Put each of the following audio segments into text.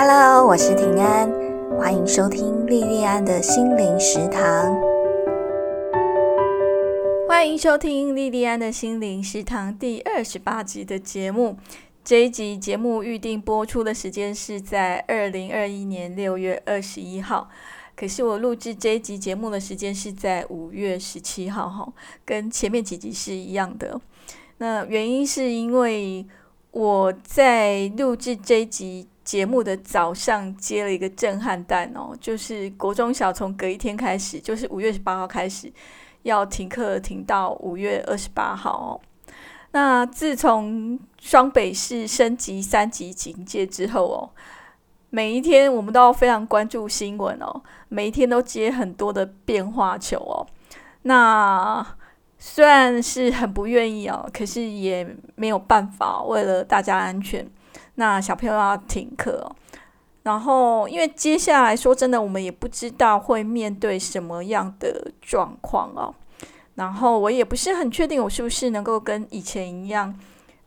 Hello，我是平安，欢迎收听莉莉安的心灵食堂。欢迎收听莉莉安的心灵食堂第二十八集的节目。这一集节目预定播出的时间是在二零二一年六月二十一号，可是我录制这一集节目的时间是在五月十七号，哈，跟前面几集是一样的。那原因是因为我在录制这一集。节目的早上接了一个震撼弹哦，就是国中小从隔一天开始，就是五月十八号开始要停课，停到五月二十八号哦。那自从双北市升级三级警戒之后哦，每一天我们都要非常关注新闻哦，每一天都接很多的变化球哦。那虽然是很不愿意哦，可是也没有办法，为了大家安全。那小朋友要停课，哦然后因为接下来说真的，我们也不知道会面对什么样的状况哦。然后我也不是很确定，我是不是能够跟以前一样，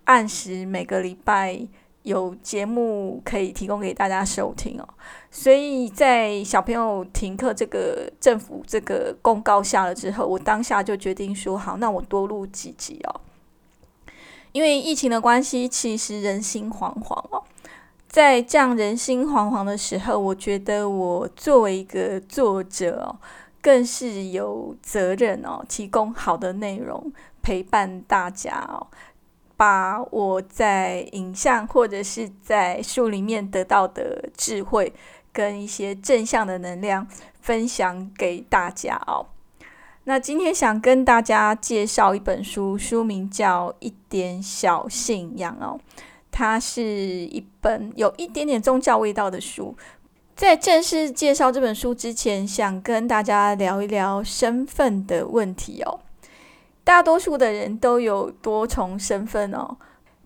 按时每个礼拜有节目可以提供给大家收听哦。所以在小朋友停课这个政府这个公告下了之后，我当下就决定说好，那我多录几集哦。因为疫情的关系，其实人心惶惶哦。在这样人心惶惶的时候，我觉得我作为一个作者哦，更是有责任哦，提供好的内容陪伴大家哦，把我在影像或者是在书里面得到的智慧跟一些正向的能量分享给大家哦。那今天想跟大家介绍一本书，书名叫《一点小信仰》哦，它是一本有一点点宗教味道的书。在正式介绍这本书之前，想跟大家聊一聊身份的问题哦。大多数的人都有多重身份哦，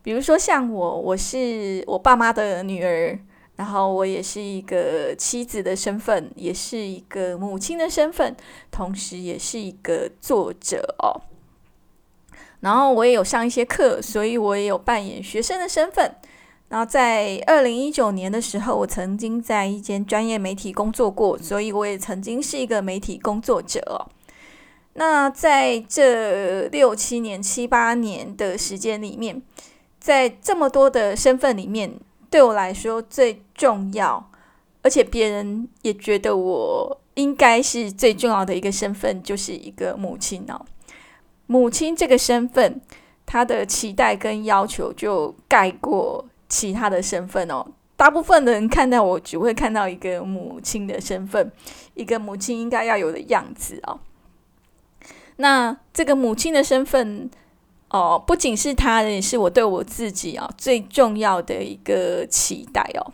比如说像我，我是我爸妈的女儿。然后我也是一个妻子的身份，也是一个母亲的身份，同时也是一个作者哦。然后我也有上一些课，所以我也有扮演学生的身份。然后在二零一九年的时候，我曾经在一间专业媒体工作过，所以我也曾经是一个媒体工作者哦。那在这六七年、七八年的时间里面，在这么多的身份里面。对我来说最重要，而且别人也觉得我应该是最重要的一个身份，就是一个母亲哦。母亲这个身份，她的期待跟要求就盖过其他的身份哦。大部分的人看到我，只会看到一个母亲的身份，一个母亲应该要有的样子哦。那这个母亲的身份。哦，不仅是他人，也是我对我自己啊最重要的一个期待哦。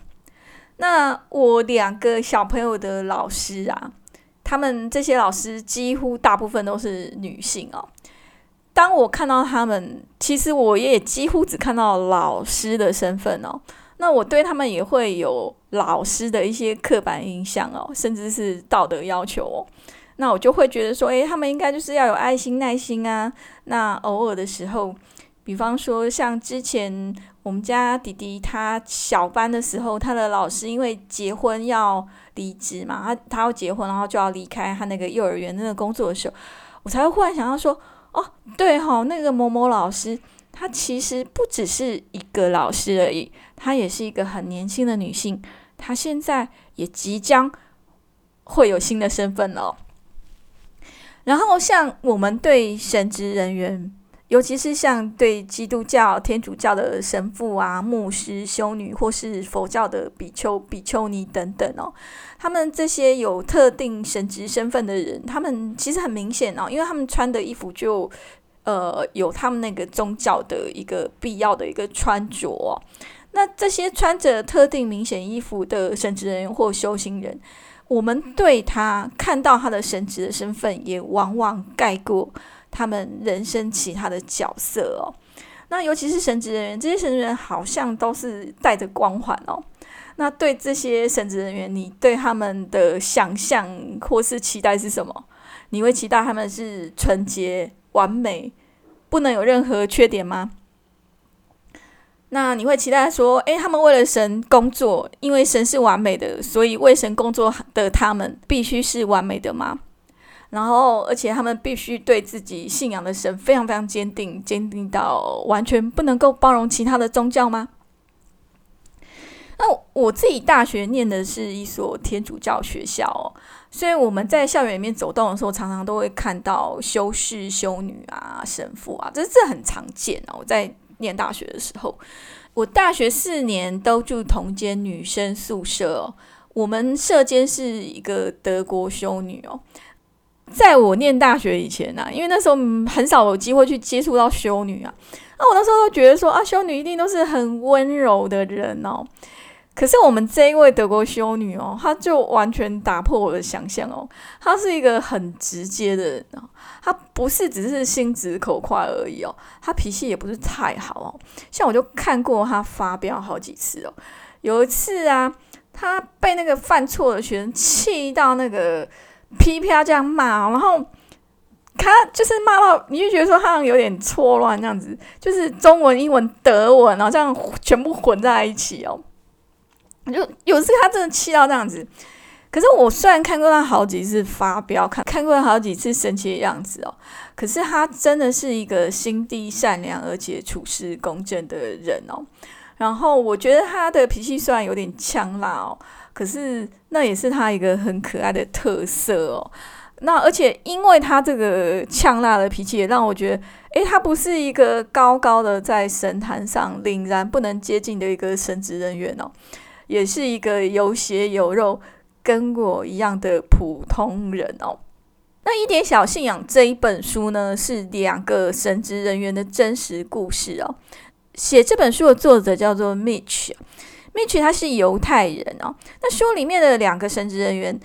那我两个小朋友的老师啊，他们这些老师几乎大部分都是女性哦。当我看到他们，其实我也几乎只看到老师的身份哦。那我对他们也会有老师的一些刻板印象哦，甚至是道德要求哦。那我就会觉得说，诶，他们应该就是要有爱心、耐心啊。那偶尔的时候，比方说像之前我们家弟弟他小班的时候，他的老师因为结婚要离职嘛，他他要结婚，然后就要离开他那个幼儿园那个工作的时候，我才会忽然想到说，哦，对哈，那个某某老师，她其实不只是一个老师而已，她也是一个很年轻的女性，她现在也即将会有新的身份了。然后，像我们对神职人员，尤其是像对基督教、天主教的神父啊、牧师、修女，或是佛教的比丘、比丘尼等等哦，他们这些有特定神职身份的人，他们其实很明显哦，因为他们穿的衣服就呃有他们那个宗教的一个必要的一个穿着。那这些穿着特定明显衣服的神职人员或修行人。我们对他看到他的神职的身份，也往往盖过他们人生其他的角色哦。那尤其是神职人员，这些神职人员好像都是带着光环哦。那对这些神职人员，你对他们的想象或是期待是什么？你会期待他们是纯洁、完美，不能有任何缺点吗？那你会期待说，诶，他们为了神工作，因为神是完美的，所以为神工作的他们必须是完美的吗？然后，而且他们必须对自己信仰的神非常非常坚定，坚定到完全不能够包容其他的宗教吗？那我自己大学念的是一所天主教学校哦，所以我们在校园里面走动的时候，常常都会看到修士、修女啊、神父啊，这这很常见哦。在念大学的时候，我大学四年都住同间女生宿舍哦，我们舍监是一个德国修女哦。在我念大学以前啊，因为那时候很少有机会去接触到修女啊，那我那时候都觉得说啊，修女一定都是很温柔的人哦。可是我们这一位德国修女哦，她就完全打破我的想象哦。她是一个很直接的人哦，她不是只是心直口快而已哦，她脾气也不是太好哦。像我就看过她发飙好几次哦，有一次啊，她被那个犯错的学生气到那个。噼啪这样骂，然后他就是骂到，你就觉得说他有点错乱这样子，就是中文、英文、德文，然后这样全部混在一起哦。就有次他真的气到这样子，可是我虽然看过他好几次发飙，看看过他好几次生气的样子哦，可是他真的是一个心地善良而且处事公正的人哦。然后我觉得他的脾气虽然有点呛辣哦。可是那也是他一个很可爱的特色哦。那而且因为他这个呛辣的脾气，也让我觉得，诶，他不是一个高高的在神坛上凛然不能接近的一个神职人员哦，也是一个有血有肉跟我一样的普通人哦。那一点小信仰这一本书呢，是两个神职人员的真实故事哦。写这本书的作者叫做 Mitch。Mitch 他是犹太人哦，那书里面的两个神职人员，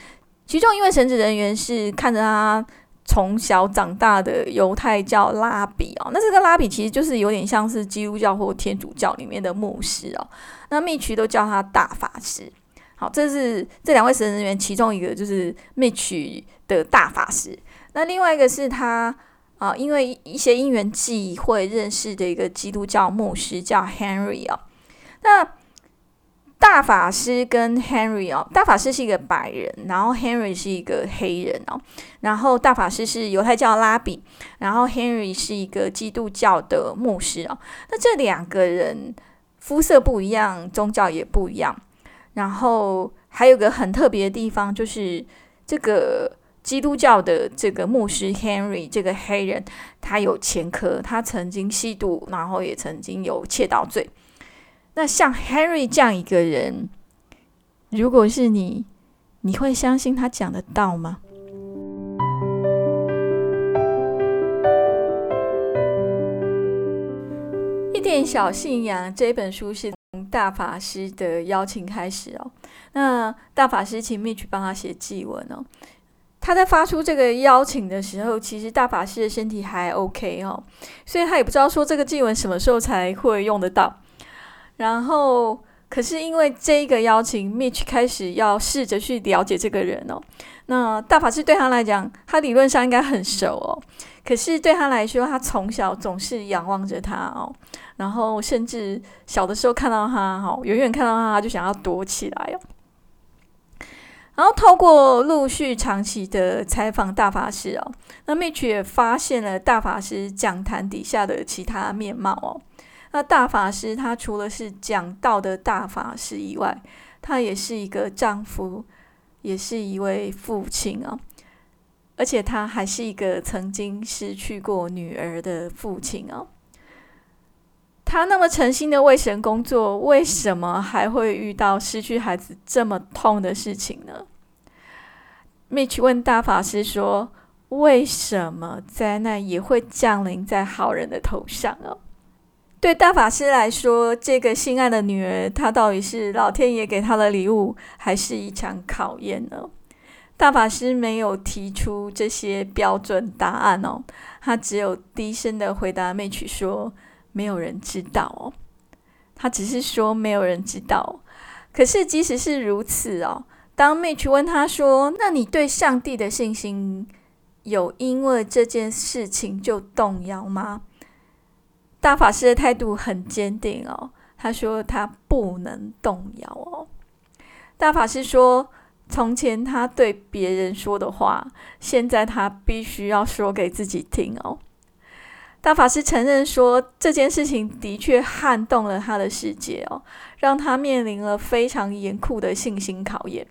其中一位神职人员是看着他从小长大的犹太教拉比哦，那这个拉比其实就是有点像是基督教或天主教里面的牧师哦，那 Mitch 都叫他大法师。好，这是这两位神人员其中一个就是 Mitch 的大法师，那另外一个是他啊，因为一些因缘际会认识的一个基督教牧师叫 Henry 哦，那。大法师跟 Henry 哦，大法师是一个白人，然后 Henry 是一个黑人哦。然后大法师是犹太教拉比，然后 Henry 是一个基督教的牧师哦。那这两个人肤色不一样，宗教也不一样。然后还有个很特别的地方，就是这个基督教的这个牧师 Henry 这个黑人，他有前科，他曾经吸毒，然后也曾经有窃盗罪。那像 Henry 这样一个人，如果是你，你会相信他讲得到吗？一点小信仰这本书是从大法师的邀请开始哦。那大法师请 Mitch 帮他写祭文哦。他在发出这个邀请的时候，其实大法师的身体还 OK 哦，所以他也不知道说这个祭文什么时候才会用得到。然后，可是因为这一个邀请，Mitch 开始要试着去了解这个人哦。那大法师对他来讲，他理论上应该很熟哦。可是对他来说，他从小总是仰望着他哦。然后甚至小的时候看到他，哈，远远看到他就想要躲起来哦。然后透过陆续长期的采访大法师哦，那 Mitch 也发现了大法师讲坛底下的其他面貌哦。那大法师他除了是讲道的大法师以外，他也是一个丈夫，也是一位父亲啊，而且他还是一个曾经失去过女儿的父亲啊。他那么诚心的为神工作，为什么还会遇到失去孩子这么痛的事情呢？Mitch 问大法师说：“为什么灾难也会降临在好人的头上啊？”对大法师来说，这个心爱的女儿，她到底是老天爷给她的礼物，还是一场考验呢？大法师没有提出这些标准答案哦，他只有低声的回答妹曲说：“没有人知道哦。”他只是说没有人知道。可是即使是如此哦，当妹曲问他说：“那你对上帝的信心有因为这件事情就动摇吗？”大法师的态度很坚定哦，他说他不能动摇哦。大法师说，从前他对别人说的话，现在他必须要说给自己听哦。大法师承认说，这件事情的确撼动了他的世界哦，让他面临了非常严酷的信心考验。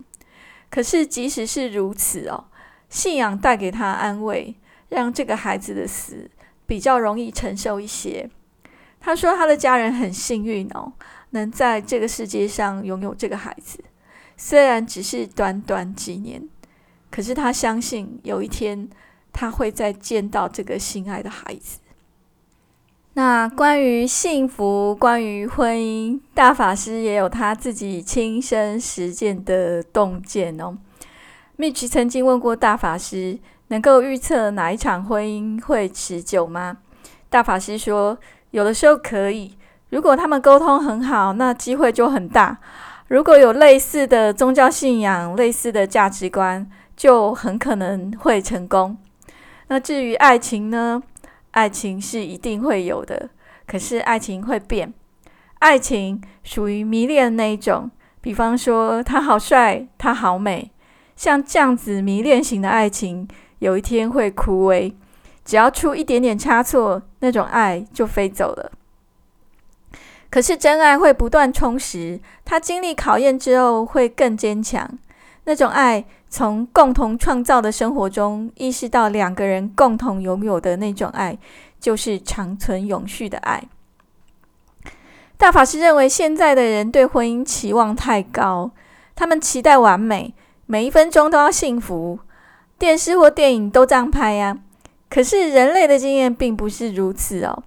可是，即使是如此哦，信仰带给他安慰，让这个孩子的死比较容易承受一些。他说，他的家人很幸运哦，能在这个世界上拥有这个孩子，虽然只是短短几年，可是他相信有一天他会再见到这个心爱的孩子。那关于幸福，关于婚姻，大法师也有他自己亲身实践的洞见哦。Mitch 曾经问过大法师：“能够预测哪一场婚姻会持久吗？”大法师说：“有的时候可以，如果他们沟通很好，那机会就很大。如果有类似的宗教信仰、类似的价值观，就很可能会成功。那至于爱情呢？”爱情是一定会有的，可是爱情会变。爱情属于迷恋那一种，比方说他好帅，他好美，像这样子迷恋型的爱情，有一天会枯萎。只要出一点点差错，那种爱就飞走了。可是真爱会不断充实，他经历考验之后会更坚强。那种爱，从共同创造的生活中意识到两个人共同拥有的那种爱，就是长存永续的爱。大法师认为，现在的人对婚姻期望太高，他们期待完美，每一分钟都要幸福。电视或电影都这样拍呀。可是人类的经验并不是如此哦。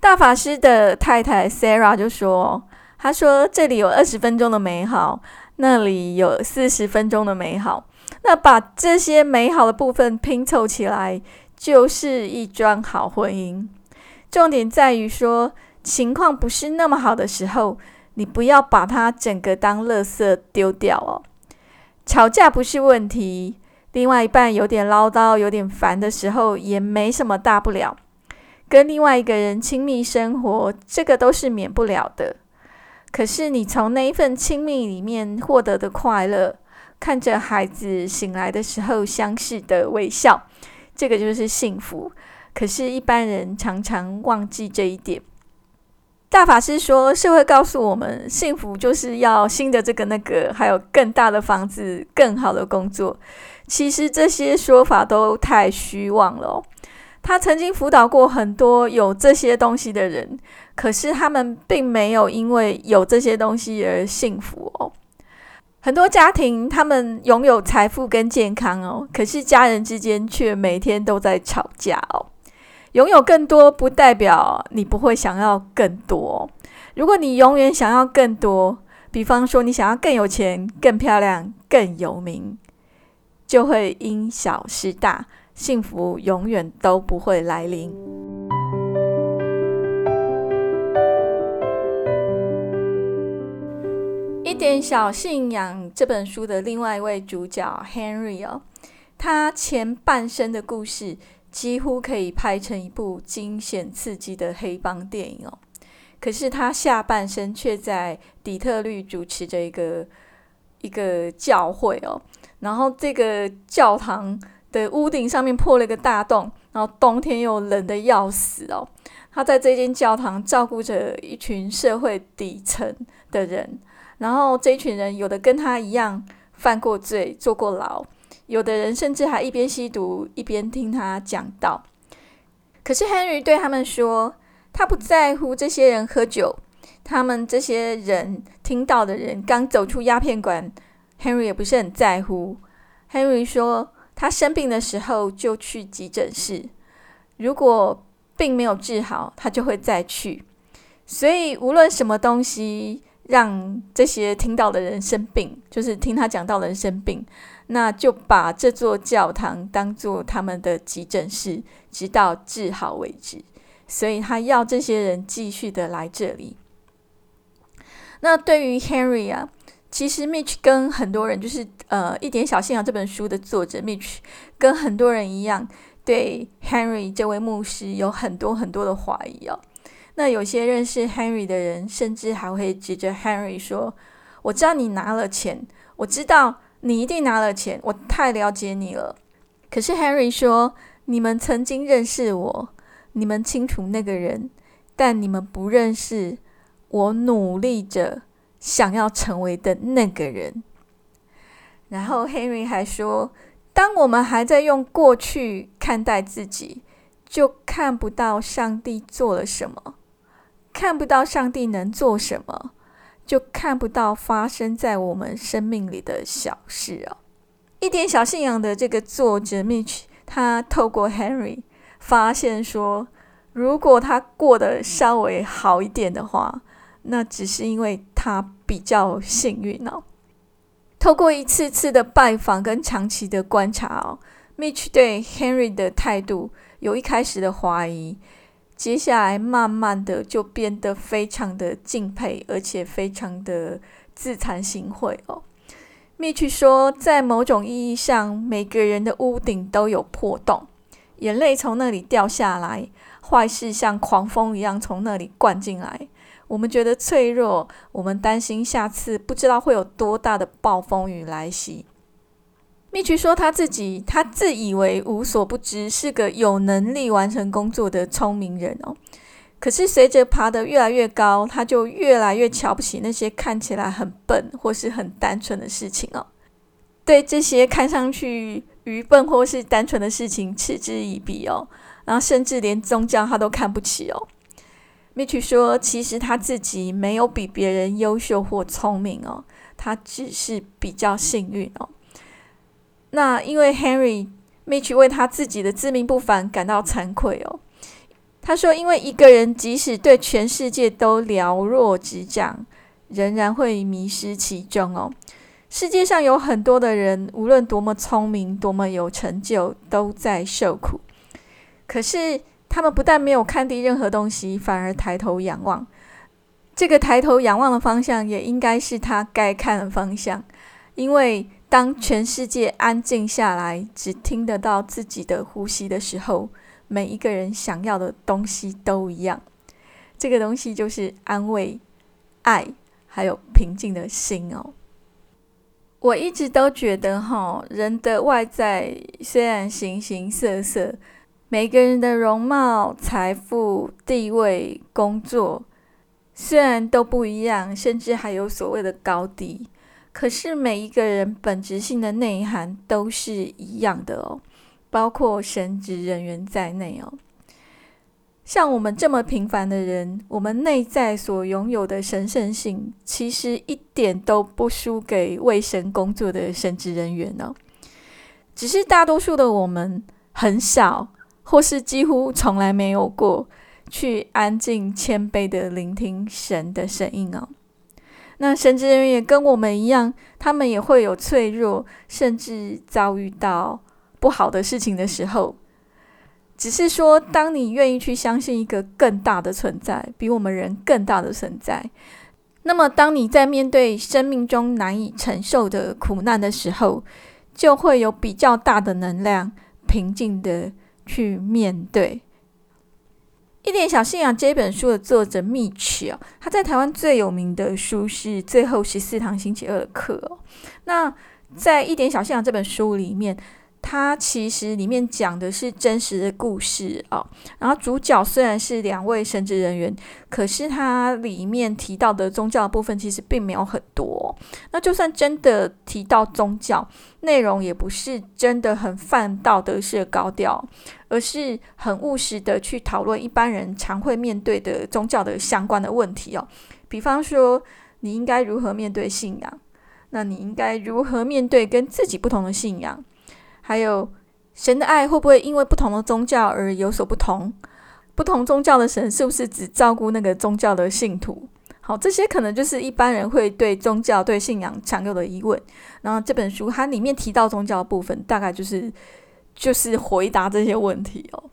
大法师的太太 Sarah 就说：“他说这里有二十分钟的美好。”那里有四十分钟的美好，那把这些美好的部分拼凑起来，就是一桩好婚姻。重点在于说，情况不是那么好的时候，你不要把它整个当垃圾丢掉哦。吵架不是问题，另外一半有点唠叨、有点烦的时候，也没什么大不了。跟另外一个人亲密生活，这个都是免不了的。可是，你从那一份亲密里面获得的快乐，看着孩子醒来的时候相视的微笑，这个就是幸福。可是，一般人常常忘记这一点。大法师说，社会告诉我们，幸福就是要新的这个那个，还有更大的房子、更好的工作。其实这些说法都太虚妄了。他曾经辅导过很多有这些东西的人，可是他们并没有因为有这些东西而幸福哦。很多家庭他们拥有财富跟健康哦，可是家人之间却每天都在吵架哦。拥有更多不代表你不会想要更多。如果你永远想要更多，比方说你想要更有钱、更漂亮、更有名，就会因小失大。幸福永远都不会来临。一点小信仰这本书的另外一位主角 Henry 哦，他前半生的故事几乎可以拍成一部惊险刺激的黑帮电影哦。可是他下半生却在底特律主持着一个一个教会哦，然后这个教堂。的屋顶上面破了一个大洞，然后冬天又冷的要死哦。他在这间教堂照顾着一群社会底层的人，然后这一群人有的跟他一样犯过罪、坐过牢，有的人甚至还一边吸毒一边听他讲道。可是 Henry 对他们说，他不在乎这些人喝酒，他们这些人听到的人刚走出鸦片馆，Henry 也不是很在乎。Henry 说。他生病的时候就去急诊室，如果病没有治好，他就会再去。所以无论什么东西让这些听到的人生病，就是听他讲到的人生病，那就把这座教堂当做他们的急诊室，直到治好为止。所以他要这些人继续的来这里。那对于 Henry 啊。其实，Mitch 跟很多人，就是呃，《一点小信仰》这本书的作者 Mitch，跟很多人一样，对 Henry 这位牧师有很多很多的怀疑哦。那有些认识 Henry 的人，甚至还会指着 Henry 说：“我知道你拿了钱，我知道你一定拿了钱，我太了解你了。”可是 Henry 说：“你们曾经认识我，你们清楚那个人，但你们不认识我努力着想要成为的那个人。”然后 Henry 还说：“当我们还在用过去看待自己，就看不到上帝做了什么。”看不到上帝能做什么，就看不到发生在我们生命里的小事哦。一点小信仰的这个作者 Mitch，他透过 Henry 发现说，如果他过得稍微好一点的话，那只是因为他比较幸运哦。透过一次次的拜访跟长期的观察哦，Mitch 对 Henry 的态度有一开始的怀疑。接下来，慢慢的就变得非常的敬佩，而且非常的自惭形秽哦。Mitch 说，在某种意义上，每个人的屋顶都有破洞，眼泪从那里掉下来，坏事像狂风一样从那里灌进来。我们觉得脆弱，我们担心下次不知道会有多大的暴风雨来袭。蜜菊说：“他自己，他自以为无所不知，是个有能力完成工作的聪明人哦。可是随着爬得越来越高，他就越来越瞧不起那些看起来很笨或是很单纯的事情哦。对这些看上去愚笨或是单纯的事情嗤之以鼻哦。然后甚至连宗教他都看不起哦。Mitch 说：其实他自己没有比别人优秀或聪明哦，他只是比较幸运哦。”那因为 Henry Mitch 为他自己的自命不凡感到惭愧哦。他说：“因为一个人即使对全世界都了若指掌，仍然会迷失其中哦。世界上有很多的人，无论多么聪明、多么有成就，都在受苦。可是他们不但没有看低任何东西，反而抬头仰望。这个抬头仰望的方向，也应该是他该看的方向，因为。”当全世界安静下来，只听得到自己的呼吸的时候，每一个人想要的东西都一样。这个东西就是安慰、爱，还有平静的心哦。我一直都觉得，哈，人的外在虽然形形色色，每个人的容貌、财富、地位、工作，虽然都不一样，甚至还有所谓的高低。可是每一个人本质性的内涵都是一样的哦，包括神职人员在内哦。像我们这么平凡的人，我们内在所拥有的神圣性，其实一点都不输给为神工作的神职人员哦。只是大多数的我们很少，或是几乎从来没有过去安静谦卑的聆听神的声音哦。那神职人员也跟我们一样，他们也会有脆弱，甚至遭遇到不好的事情的时候。只是说，当你愿意去相信一个更大的存在，比我们人更大的存在，那么当你在面对生命中难以承受的苦难的时候，就会有比较大的能量，平静的去面对。一点小信仰这本书的作者 Mitch 哦，他在台湾最有名的书是《最后十四堂星期二的课》哦。那在一点小信仰这本书里面。它其实里面讲的是真实的故事啊，然后主角虽然是两位神职人员，可是它里面提到的宗教部分其实并没有很多。那就算真的提到宗教内容，也不是真的很泛道德式的高调，而是很务实的去讨论一般人常会面对的宗教的相关的问题哦。比方说，你应该如何面对信仰？那你应该如何面对跟自己不同的信仰？还有神的爱会不会因为不同的宗教而有所不同？不同宗教的神是不是只照顾那个宗教的信徒？好，这些可能就是一般人会对宗教、对信仰常有的疑问。然后这本书它里面提到宗教部分，大概就是就是回答这些问题哦。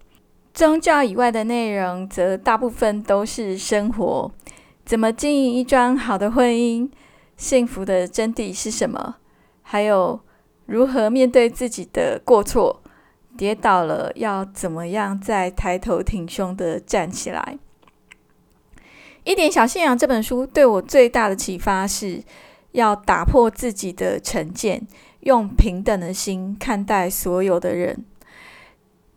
宗教以外的内容，则大部分都是生活，怎么经营一桩好的婚姻？幸福的真谛是什么？还有。如何面对自己的过错？跌倒了要怎么样再抬头挺胸的站起来？一点小信仰这本书对我最大的启发是，要打破自己的成见，用平等的心看待所有的人。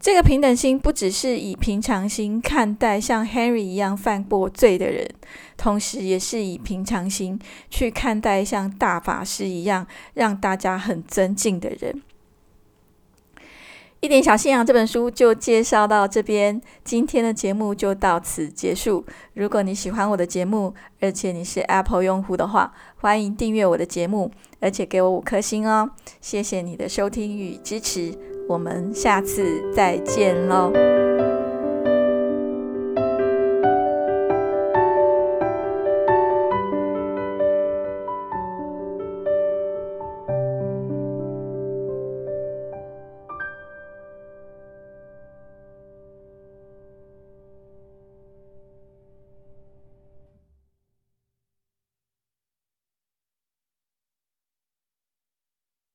这个平等心不只是以平常心看待像 Henry 一样犯过罪的人，同时也是以平常心去看待像大法师一样让大家很尊敬的人。一点小信仰这本书就介绍到这边，今天的节目就到此结束。如果你喜欢我的节目，而且你是 Apple 用户的话，欢迎订阅我的节目，而且给我五颗星哦！谢谢你的收听与支持。我们下次再见喽。